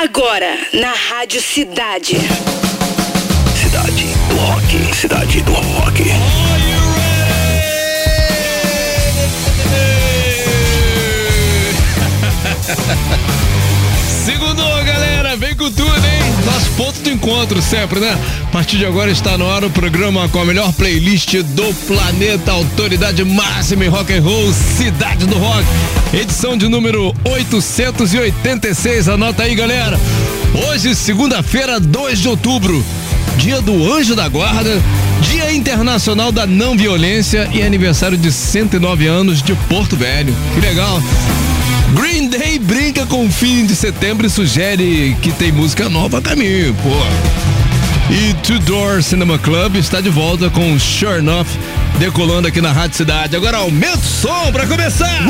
Agora, na Rádio Cidade. Cidade do Rock. Cidade do Rock. De encontro sempre, né? A partir de agora está no ar o programa com a melhor playlist do planeta, autoridade máxima em rock and roll, Cidade do Rock. Edição de número 886, anota aí, galera. Hoje, segunda-feira, 2 de outubro, dia do Anjo da Guarda, Dia Internacional da Não Violência e aniversário de 109 anos de Porto Velho. Que legal. Green Day brinca com o fim de setembro e sugere que tem música nova a caminho, pô. E Two Door Cinema Club está de volta com Sure Enough decolando aqui na Rádio Cidade. Agora aumenta o som pra começar.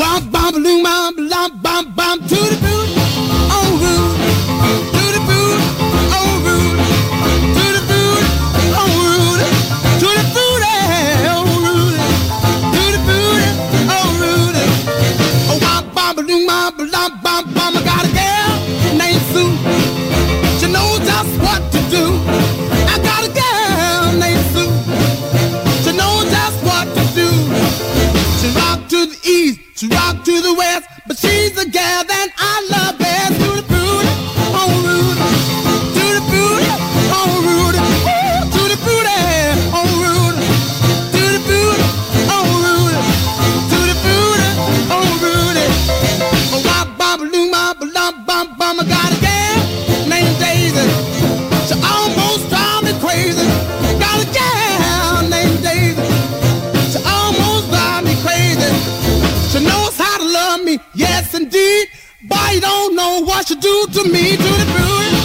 What she do to me, to the booty,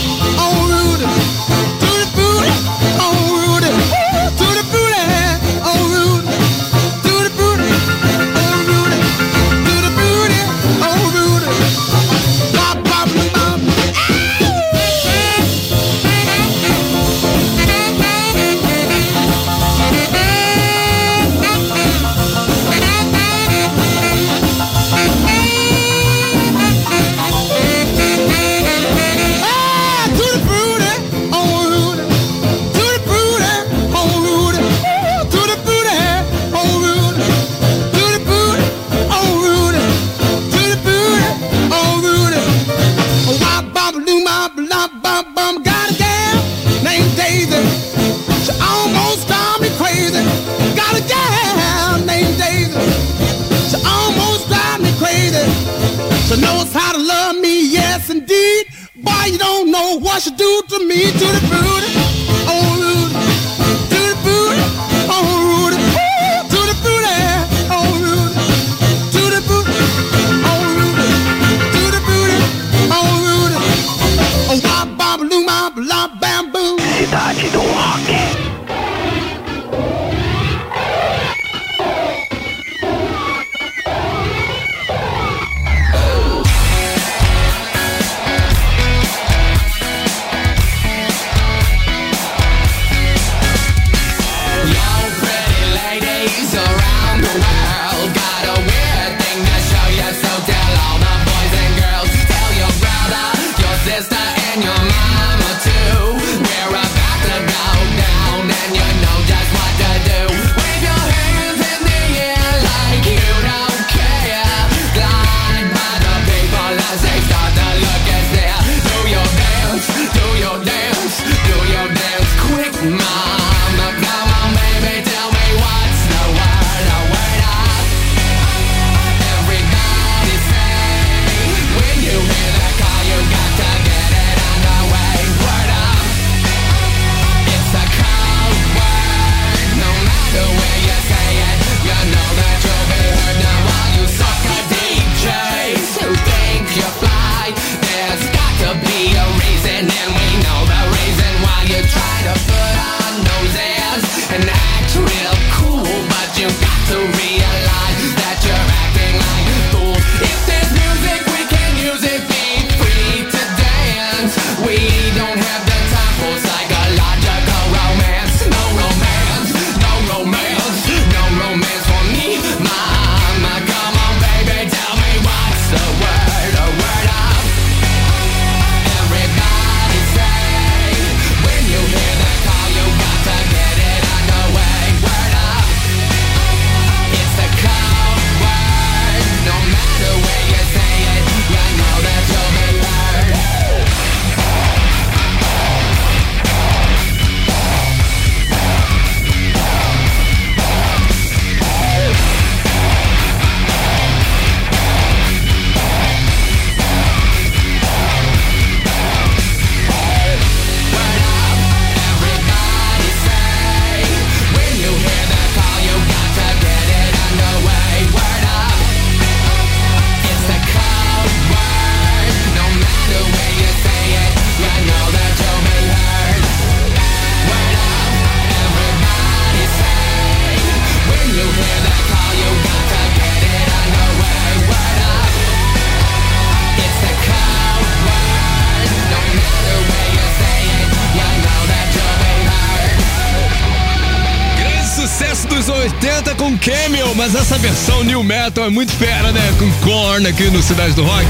versão new metal é muito fera, né? Com Korn aqui no Cidade do Rock.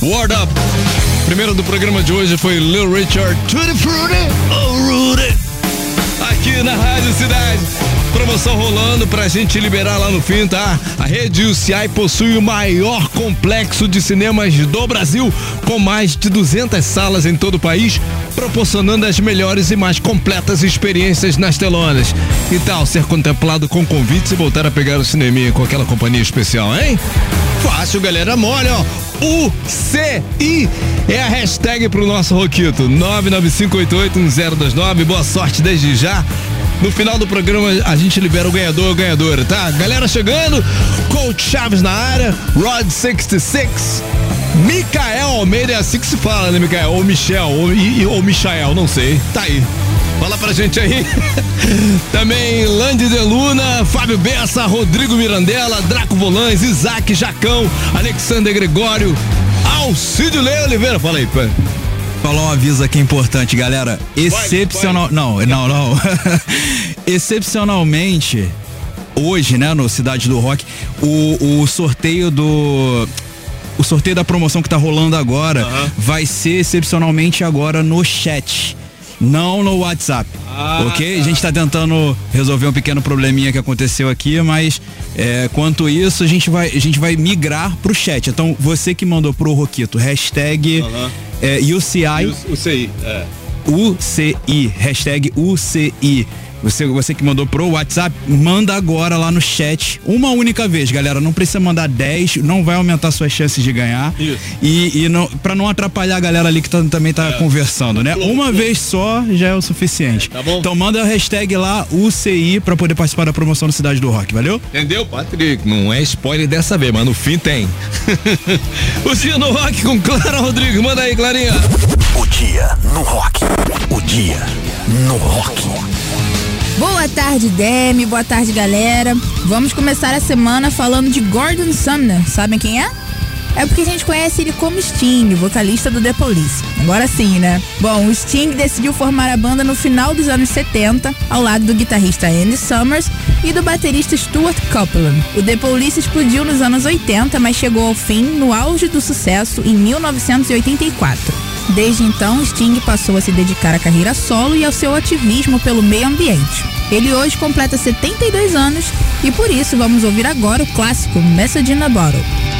Word Up. Primeiro do programa de hoje foi Lil Richard. Tutti Frutti, oh Rudy. Aqui na Rádio Cidade. Promoção rolando pra gente liberar lá no fim, tá? A rede UCI possui o maior complexo de cinemas do Brasil, com mais de 200 salas em todo o país, proporcionando as melhores e mais completas experiências nas telonas. E tal, ser contemplado com convites e voltar a pegar o cineminha com aquela companhia especial, hein? Fácil, galera, mole, ó. UCI é a hashtag pro nosso Roquito. 995881029. Boa sorte desde já. No final do programa a gente libera o ganhador ou ganhadora, tá? Galera chegando, Coach Chaves na área, Rod 66, Micael Almeida, é assim que se fala, né, Micael? Ou Michel, ou, ou Michael, não sei. Tá aí. Fala pra gente aí. Também Lande de Luna, Fábio Bessa, Rodrigo Mirandela, Draco Volães, Isaac Jacão, Alexander Gregório, Alcídio Lei Oliveira. Fala aí, pai. Falar um aviso aqui importante, galera. Excepcional. Não, não, não. Excepcionalmente, hoje, né, no Cidade do Rock, o, o sorteio do. O sorteio da promoção que tá rolando agora vai ser excepcionalmente agora no chat. Não no WhatsApp. Ah, ok? A gente tá tentando resolver um pequeno probleminha que aconteceu aqui, mas é, quanto isso, a gente vai, a gente vai migrar pro chat. Então, você que mandou pro Roquito, hashtag é, UCI. UCI, é. UCI, hashtag UCI. Você, você que mandou pro WhatsApp, manda agora lá no chat, uma única vez, galera. Não precisa mandar 10, não vai aumentar suas chances de ganhar. Isso. E, e não, pra não atrapalhar a galera ali que tá- também tá conversando, né? Uma vez só já é o suficiente. tá bom. Então manda a hashtag lá, UCI, pra poder participar da promoção do Cidade do Rock, valeu? Entendeu, Patrick? Não é spoiler dessa vez, mas no fim tem. o Sino Rock com Clara Rodrigues. Manda aí, Clarinha. O dia no rock. O dia no rock. Boa tarde, Demi. Boa tarde, galera. Vamos começar a semana falando de Gordon Sumner. Sabem quem é? É porque a gente conhece ele como Sting, vocalista do The Police. Agora sim, né? Bom, o Sting decidiu formar a banda no final dos anos 70, ao lado do guitarrista Andy Summers e do baterista Stuart Copeland. O The Police explodiu nos anos 80, mas chegou ao fim no auge do sucesso em 1984. Desde então, Sting passou a se dedicar à carreira solo e ao seu ativismo pelo meio ambiente. Ele hoje completa 72 anos e por isso vamos ouvir agora o clássico Message in a Bottle.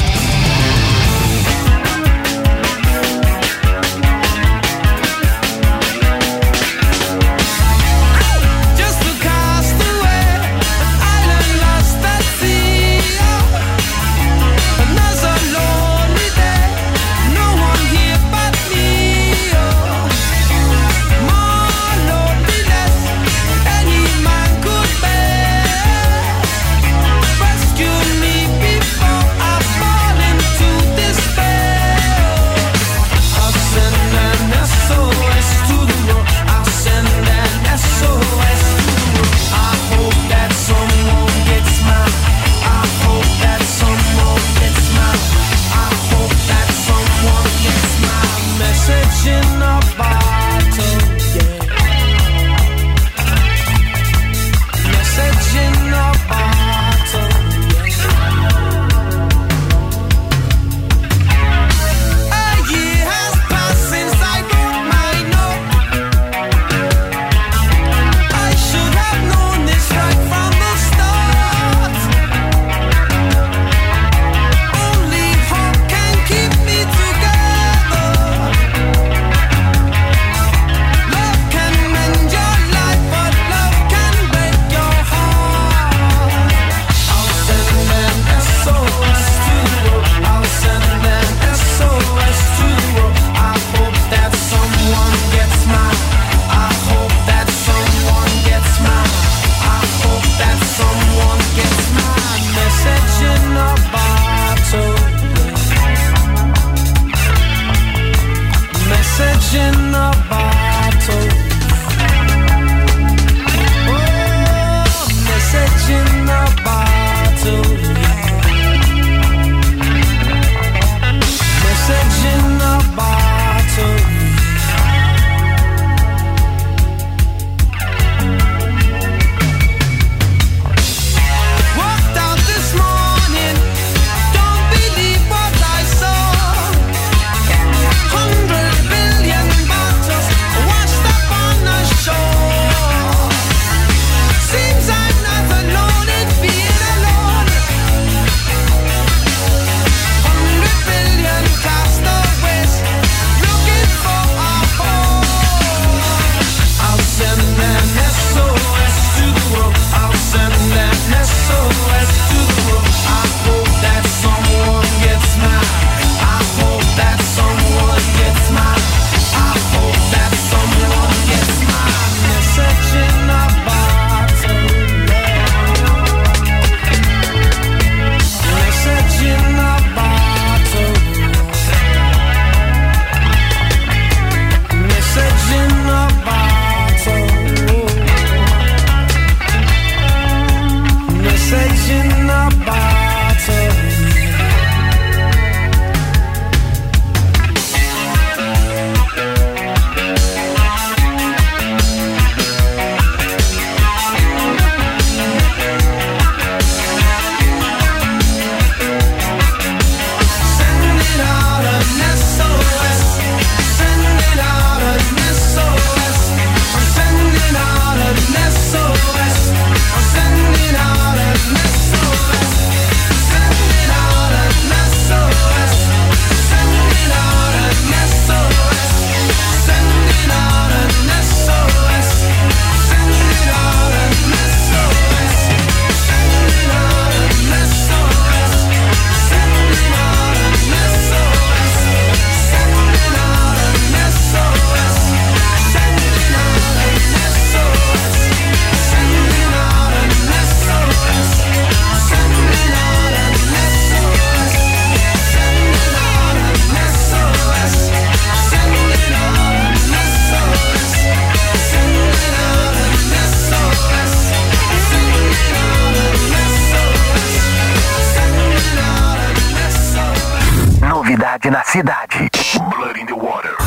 na cidade. Blood in the Water.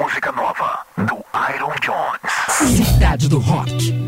Música nova do Iron Jones. Cidade do Rock.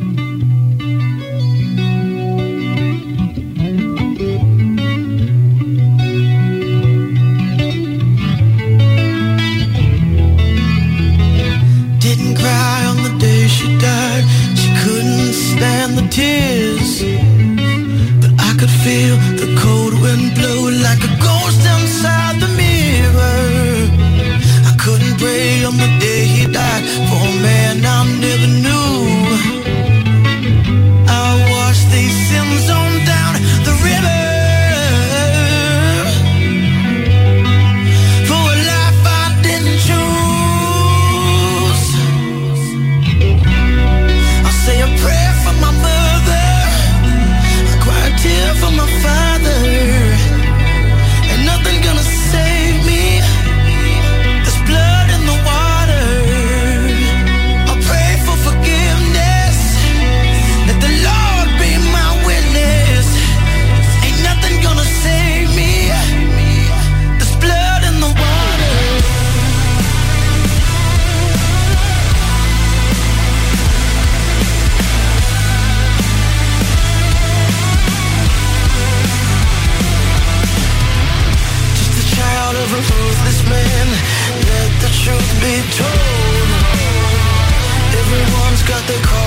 The call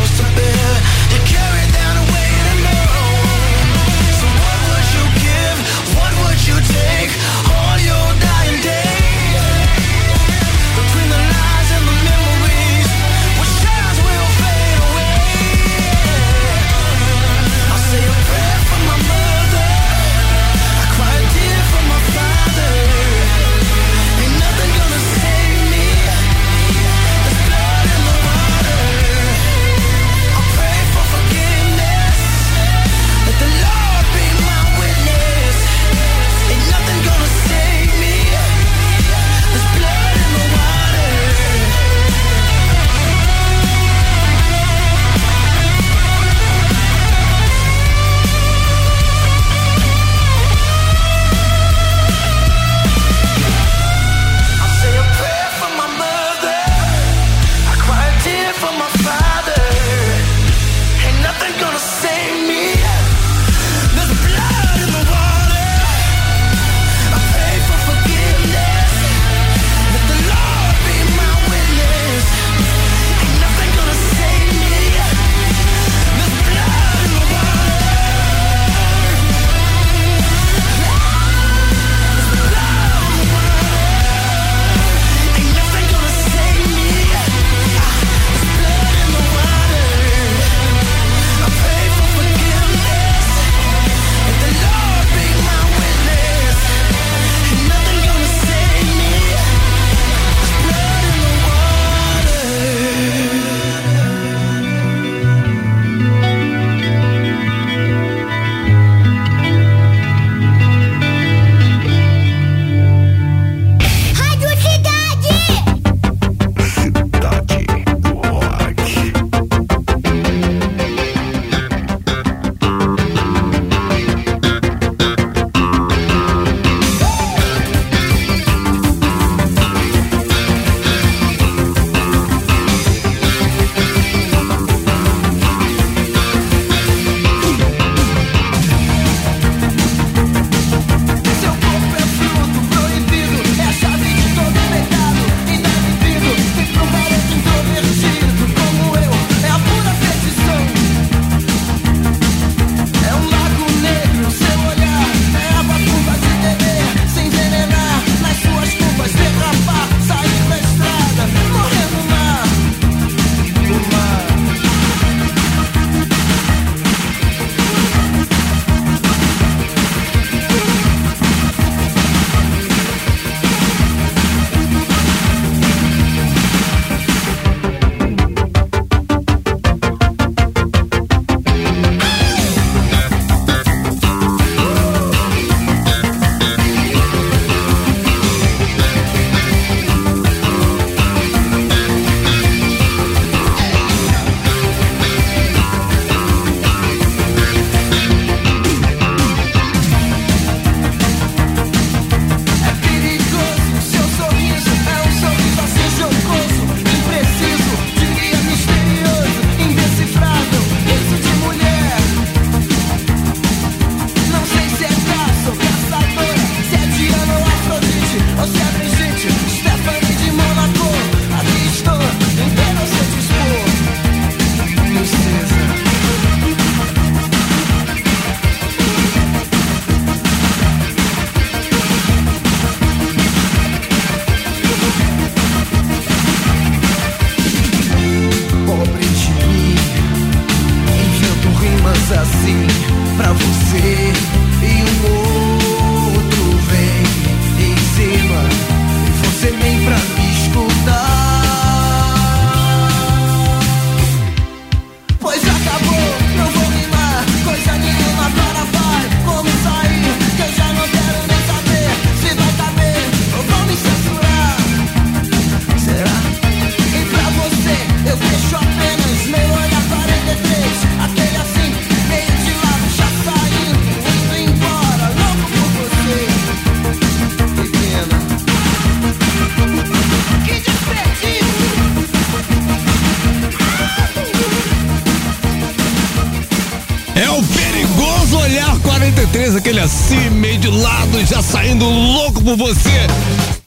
por você.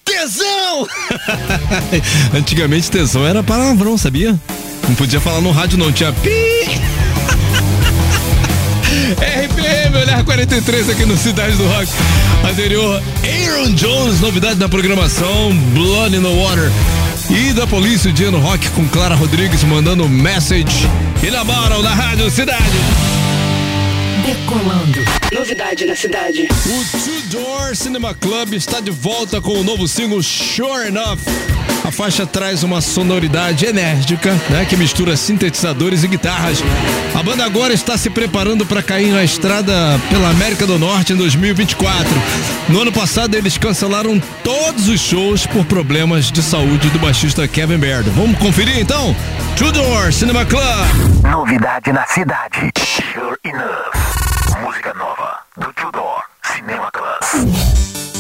Tesão! Antigamente tesão era palavrão, sabia? Não podia falar no rádio, não, tinha pi. RPM, Olhar 43 aqui no Cidade do Rock. Anterior, Aaron Jones, novidade da programação, Blood in the Water. E da polícia, o dia no rock com Clara Rodrigues mandando message. E na Moral, na Rádio Cidade. Decolando. Novidade na cidade. O Door Cinema Club está de volta com o novo single Sure Enough. A faixa traz uma sonoridade enérgica, né, que mistura sintetizadores e guitarras. A banda agora está se preparando para cair na estrada pela América do Norte em 2024. No ano passado eles cancelaram todos os shows por problemas de saúde do baixista Kevin Baird. Vamos conferir então? Two Door Cinema Club. Novidade na cidade. Sure Enough. Música nova do Tudor Cinema Club. Here's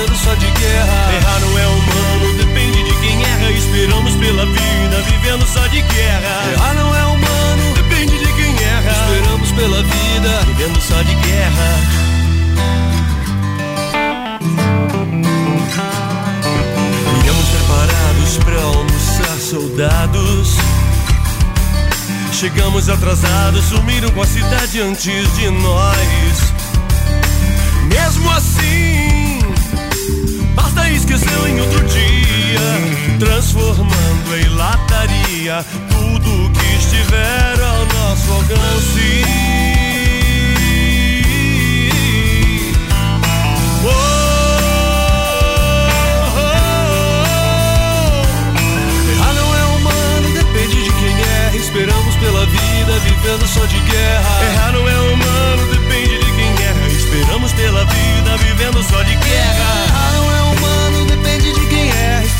vivendo só de guerra. Errar não é humano, depende de quem erra. Esperamos pela vida, vivendo só de guerra. Errar não é humano, depende de quem erra. Esperamos pela vida, vivendo só de guerra. Viemos preparados pra almoçar soldados. Chegamos atrasados, sumiram com a cidade antes de nós. Mesmo assim, esquecê-lo em outro dia, transformando em lataria tudo que estiver ao nosso alcance. Errar não é humano, depende de quem erra. Esperamos pela vida, vivendo só de guerra. Errar não é humano, depende de quem erra. Esperamos pela vida, vivendo só de guerra.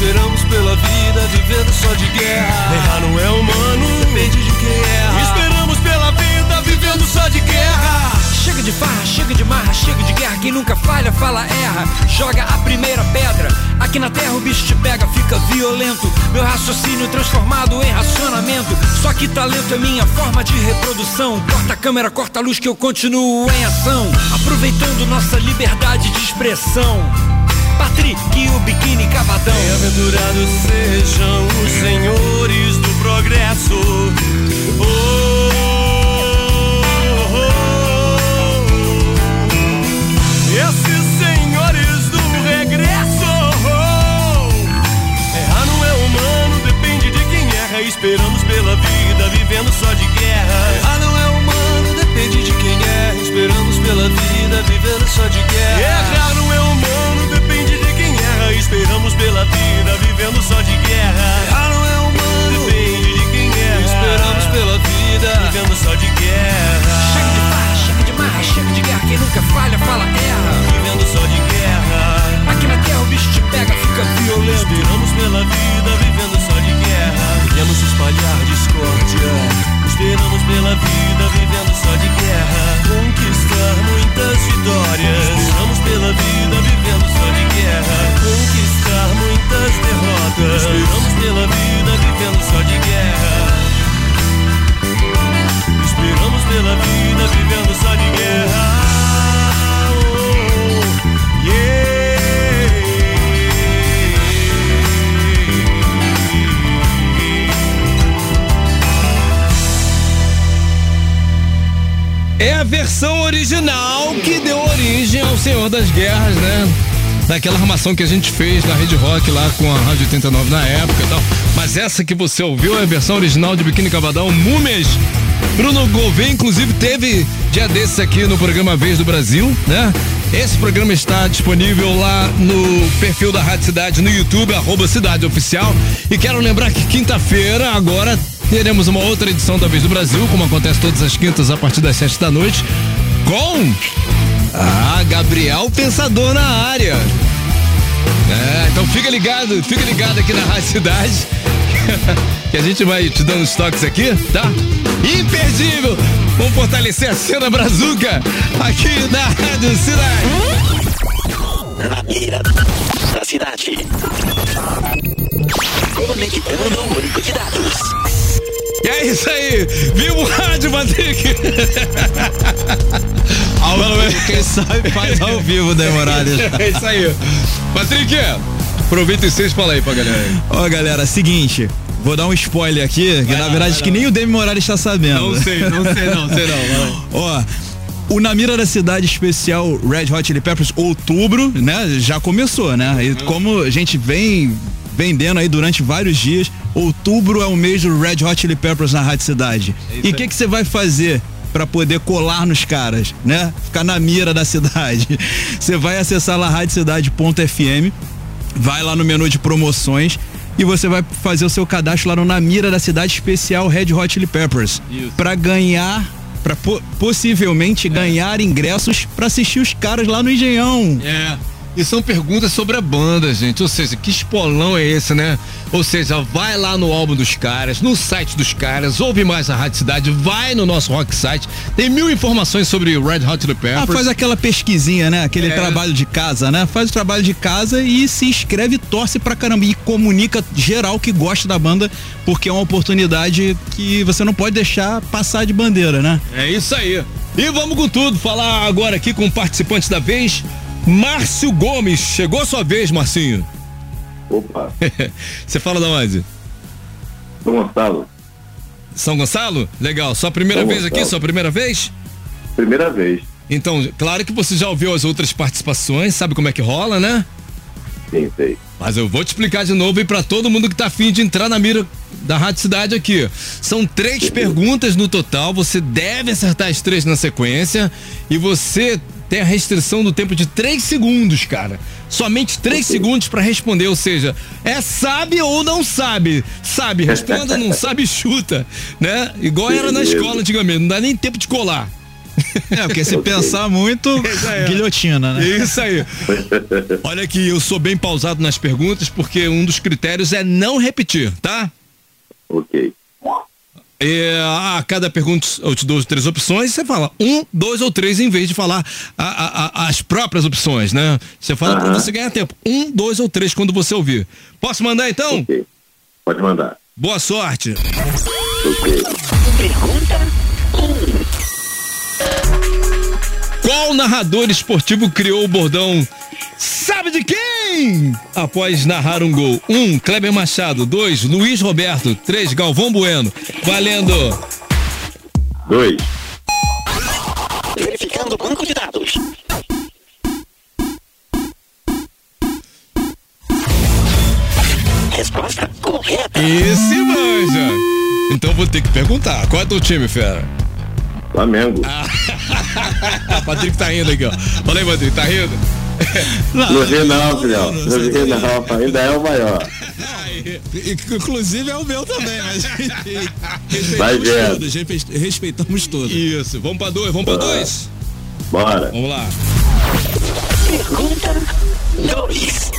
Esperamos pela vida, vivendo só de guerra. Errar não é humano, depende de quem erra. Esperamos pela vida, vivendo só de guerra. Chega de farra, chega de marra, chega de guerra. Quem nunca falha, fala erra. Joga a primeira pedra. Aqui na terra o bicho te pega, fica violento. Meu raciocínio transformado em racionamento. Só que talento é minha forma de reprodução. Corta a câmera, corta a luz que eu continuo em ação. Aproveitando nossa liberdade de expressão. Patrick e o biquíni cavadão. Bem-aventurados sejam os senhores do progresso. Oh, oh, oh. Esses senhores do regresso. Errar não é humano, depende de quem erra. Esperamos pela vida, vivendo só de guerra. Errar não é humano, depende de quem erra. Esperamos pela vida, vivendo só de guerra. Errar não é humano, Esperamos pela vida, vivendo só de guerra. Errar não é humano, depende de quem erra. Esperamos pela vida, vivendo só de guerra. Chega de farra, chega de marra, chega de guerra. Quem nunca falha, fala erra. Vivendo só de guerra. Aqui na terra o bicho te pega, fica violento. Esperamos pela vida, vivendo só de guerra. Viemos espalhar discórdia. Esperamos pela vida, vivendo só de guerra. Conquistar muitas vitórias. Esperamos pela vida, vivendo só de guerra. Conquistar muitas derrotas. Esperamos pela vida, vivendo só de guerra. Esperamos pela vida, vivendo só de guerra. Oh, É a versão original que deu origem ao Senhor das Guerras, né? Daquela armação que a gente fez na Rede Rock lá com a Rádio 89 na época e tal. Mas essa que você ouviu é a versão original de Biquíni Cavadão, Múmias. Bruno Gouveia, inclusive, teve dia desses aqui no programa Vez do Brasil, né? Esse programa está disponível lá no perfil da Rádio Cidade no YouTube, arroba Cidade Oficial. E quero lembrar que quinta-feira, agora, teremos uma outra edição da Vez do Brasil, como acontece todas as quintas a partir das sete da noite, com ah, Gabriel Pensador na área. É, então fica ligado, fica ligado aqui na Rádio Cidade. que a gente vai te dando os toques aqui, tá? Imperdível! Vamos fortalecer a cena brazuca aqui na Rádio Cidade. Na mira da cidade. Conectando o banco de dados. E é isso aí! Viva o rádio, Patrick! Ao vivo, quem sabe faz ao vivo, né, Morales? É isso aí. Patrick, aproveita e vocês fala aí pra galera. Ó, galera, seguinte. Vou dar um spoiler aqui, que Vai na lá, verdade que lá. nem o Demi Morales está sabendo. Não sei, não sei não, sei não. Ó, o Na Mira da Cidade Especial Red Hot Chili Peppers outubro, né? Já começou, né? E como a gente vem vendendo aí durante vários dias, outubro é o mês do Red Hot Chili Peppers na Rádio Cidade. e o que que você vai fazer? Pra poder colar nos caras, né? Ficar na mira da cidade. Você vai acessar lá radiocidade.fm, vai lá no menu de promoções e você vai fazer o seu cadastro lá no Na Mira da Cidade Especial Red Hot Chili Peppers. Pra ganhar, para possivelmente ganhar ingressos pra assistir os caras lá no Engenhão. É. E são perguntas sobre a banda, gente. Ou seja, que espolão é esse, né? Ou seja, vai lá no álbum dos caras, no site dos caras, ouve mais a Rádio Cidade, vai no nosso rock site. Tem mil informações sobre o Red Hot Chili Ah, Peppers. faz aquela pesquisinha, né? Aquele É. trabalho de casa, né? Faz o trabalho de casa e se inscreve, torce pra caramba e comunica geral que gosta da banda, porque é uma oportunidade que você não pode deixar passar de bandeira, né? É isso aí. E vamos com tudo, falar agora aqui com o participante da vez, Márcio Gomes. Chegou a sua vez, Marcinho. Opa, Você fala da onde? São Gonçalo, São Gonçalo? Legal. Sua primeira São vez aqui? Gonçalo. Sua primeira vez? primeira vez. Então, claro que você já ouviu as outras participações, sabe como é que rola, né? Sim, sei. Mas eu vou te explicar de novo e para todo mundo que tá afim de entrar na mira da Rádio Cidade aqui. São três perguntas no total, você deve acertar as três na sequência e você tem a restrição do tempo de três segundos, cara. Somente três segundos para responder, ou seja, é sabe ou não sabe. Sabe, responda, não sabe, chuta, né? Igual era na escola antigamente, não dá nem tempo de colar. É, porque se pensar muito, é. guilhotina, né? Isso aí. Olha aqui, eu sou bem pausado nas perguntas porque um dos critérios é não repetir, tá? Ok. É, a cada pergunta eu te dou três opções, você fala um, dois ou três em vez de falar a- a- a- as próprias opções, né? Você fala pra Aham. você ganhar tempo. Um, dois ou três quando você ouvir. Posso mandar então? Ok. Pode mandar. Boa sorte. Ok. Qual narrador esportivo criou o bordão Sabe de quem? Após narrar um gol. Um, Kleber Machado. Dois, Luiz Roberto. Três, Galvão Bueno. Valendo. Dois. Verificando o banco de dados. Resposta correta. Esse manja. Então vou ter que perguntar. Qual é teu time, fera? Flamengo. Ah, Patrick tá rindo aqui, ó. Falei, Patrick, tá rindo? Não ri não, filhão. Não ri não. Ainda é o maior. Inclusive é o meu também, mas Vai respeitamos vendo. todos, respe- respeitamos todos. Isso. Vamos pra dois, vamos pra dois. Bora. Vamos lá. Pergunta 2.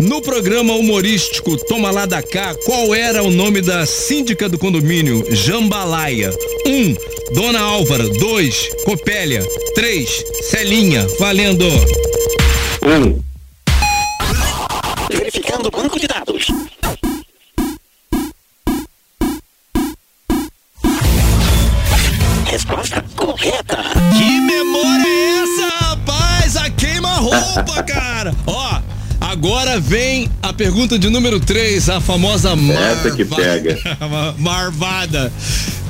No programa humorístico Toma Lá da Cá, qual era o nome da síndica do condomínio Jambalaya? 1. Um, Dona Álvara. 2. Copélia. 3. Celinha. Valendo. Um. Verificando o banco de dados. Resposta correta. Que memória é essa, rapaz? A queima-roupa, cara. Ó, agora vem a pergunta de número 3, a famosa marva... Essa que pega. Marvada.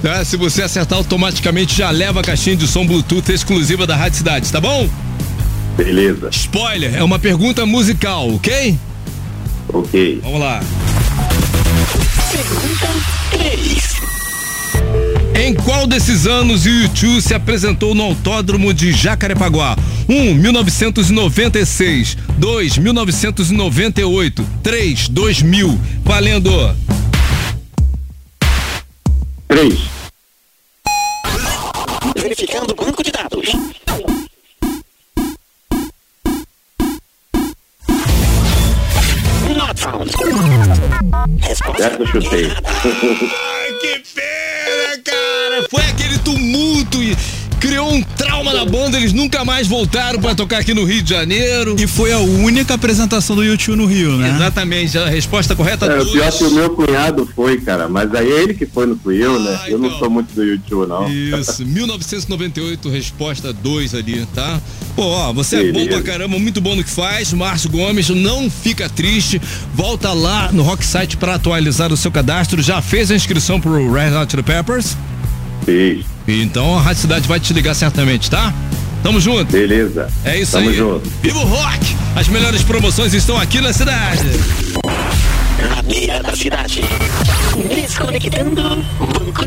Tá, se você acertar automaticamente, já leva a caixinha de som Bluetooth exclusiva da Rádio Cidade, tá bom? Beleza. Spoiler, é uma pergunta musical, ok? Ok. Vamos lá. Pergunta 3. Em qual desses anos o YouTube se apresentou no Autódromo de Jacarepaguá? 1. Um, 1996. 2. 1998. 3. 2000. Valendo. Três. Verificando o banco de dados. Essa eu chutei. Que pena, cara. Foi aquele tumulto e criou um trauma na banda. Eles nunca mais voltaram pra tocar aqui no Rio de Janeiro. E foi a única apresentação do YouTube no Rio, né? Exatamente, a resposta correta É, o dois. pior que o meu cunhado foi, cara. Mas aí é ele que foi, não fui eu, né? Eu não então. sou muito do YouTube, não. Isso, 1998, resposta 2 ali, tá? Pô, ó, você é bom pra caramba, muito bom no que faz. Márcio Gomes, não fica triste. Volta lá no Rock Site pra atualizar o seu cadastro. Já fez a inscrição pro Red Hot Chili Peppers? Fiz. Então a Rádio Cidade vai te ligar certamente, tá? Tamo junto. Beleza. É isso Tamo aí. Tamo junto. Vivo Rock! As melhores promoções estão aqui na cidade. Na beira da cidade. Desconectando Banco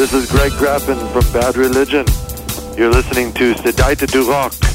This is Greg Grappin from Bad Religion. You're listening to Sedaita Duroc.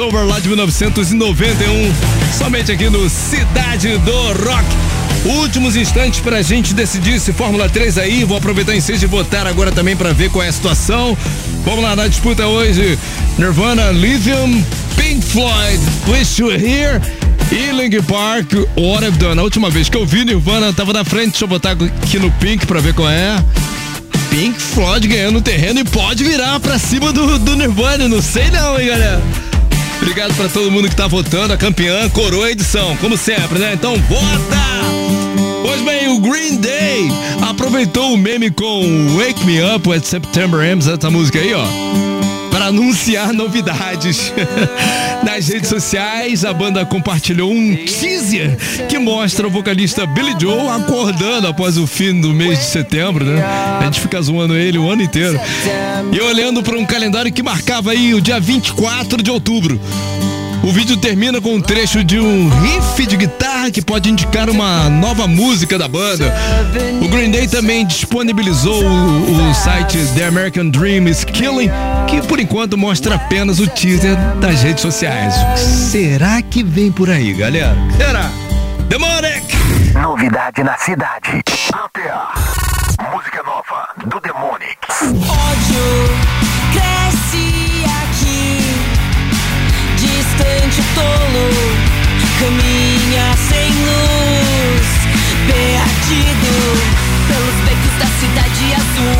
Over Till It's Over, lá de 1991, somente aqui no Cidade do Rock. Últimos instantes pra gente decidir se Fórmula 3 aí, vou aproveitar em seja de votar agora também pra ver qual é a situação. Vamos lá, na disputa hoje, Nirvana, Lithium, Pink Floyd, Wish You Here e Park, What I've Done. A última vez que eu vi Nirvana tava na frente, deixa eu botar aqui no Pink pra ver qual é. Pink Floyd ganhando terreno e pode virar pra cima do, do Nirvana, não sei não, hein, galera. Obrigado pra todo mundo que tá votando, a campeã coroa a edição, como sempre, né? Então vota! Pois bem, o Green Day aproveitou o meme com Wake Me Up at September Ends, essa música aí, ó para anunciar novidades. Nas redes sociais, a banda compartilhou um teaser que mostra o vocalista Billy Joe acordando após o fim do mês de setembro, né? A gente fica zoando ele o ano inteiro. E olhando para um calendário que marcava aí o dia 24 de outubro. O vídeo termina com um trecho de um riff de guitarra que pode indicar uma nova música da banda. O Green Day também disponibilizou o, o site The American Dream is Killing, que por enquanto mostra apenas o teaser das redes sociais. Será que vem por aí, galera? Será? Demonic! Novidade na cidade. ATA. Música nova do Demonic. ódio cresce aqui, tolo caminha sem luz, perdido pelos becos da cidade azul.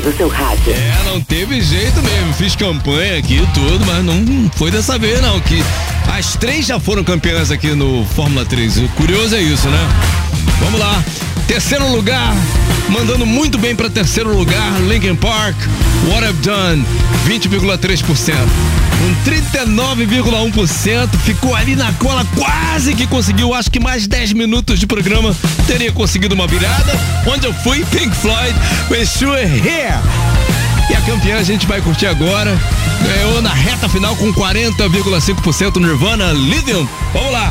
Do seu rádio. É, não teve jeito mesmo. Fiz campanha aqui e tudo, mas não foi dessa vez, não. Que as três já foram campeãs aqui no Fórmula 3. O curioso é isso, né? Vamos lá. Terceiro lugar, mandando muito bem para terceiro lugar, Linkin Park, What I've Done, 20,3%. Com 39,1%, ficou ali na cola, quase que conseguiu, acho que mais 10 minutos de programa teria conseguido uma virada. Onde eu fui, Pink Floyd, You Were Here. E a campeã a gente vai curtir agora. Ganhou na reta final com 40,5% Nirvana Lithium. Vamos lá.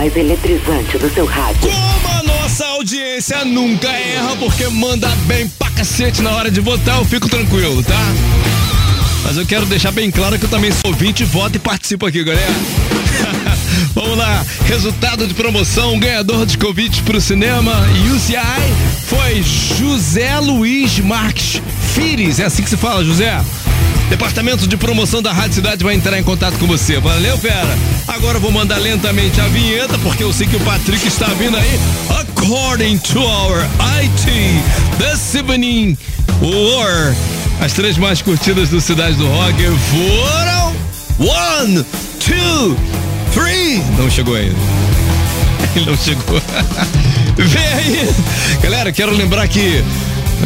mais eletrizante do seu rádio. Como a nossa audiência nunca erra, porque manda bem pra cacete na hora de votar, eu fico tranquilo, tá? Mas eu quero deixar bem claro que eu também sou ouvinte, voto e participo aqui, galera. Vamos lá, resultado de promoção, ganhador de convite pro cinema UCI foi José Luiz Marques Fires, é assim que se fala, José? Departamento de promoção da Rádio Cidade vai entrar em contato com você. Valeu, fera? Agora eu vou mandar lentamente a vinheta, porque eu sei que o Patrick está vindo aí. According to our IT, this evening war. As três mais curtidas do Cidade do Rock foram One, Two, Three. Não chegou ainda. Ele não chegou. Vem aí. Galera, quero lembrar que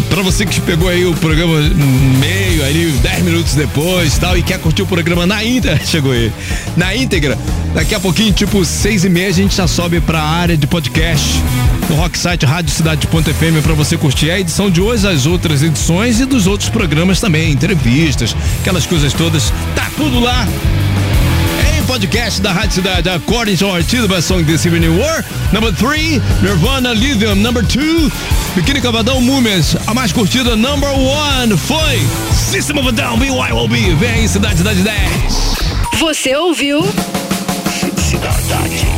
Pra você que pegou aí o programa meio, ali, 10 minutos depois tal, e quer curtir o programa na íntegra, chegou aí. Na íntegra, daqui a pouquinho, tipo, seis e meia, a gente já sobe pra área de podcast no Rocksite Rádio Cidade.fm pra você curtir a edição de hoje, as outras edições e dos outros programas também, entrevistas, aquelas coisas todas. Tá tudo lá podcast da Rádio Cidade. According to our by song This Evening War. Number 3, Nirvana Lithium. Number 2, Biquíni Cavadão Múmias. A mais curtida, number 1, foi System of a Down, BYOB. Vem aí, Cidade Cidade 10. Você ouviu? Cidade.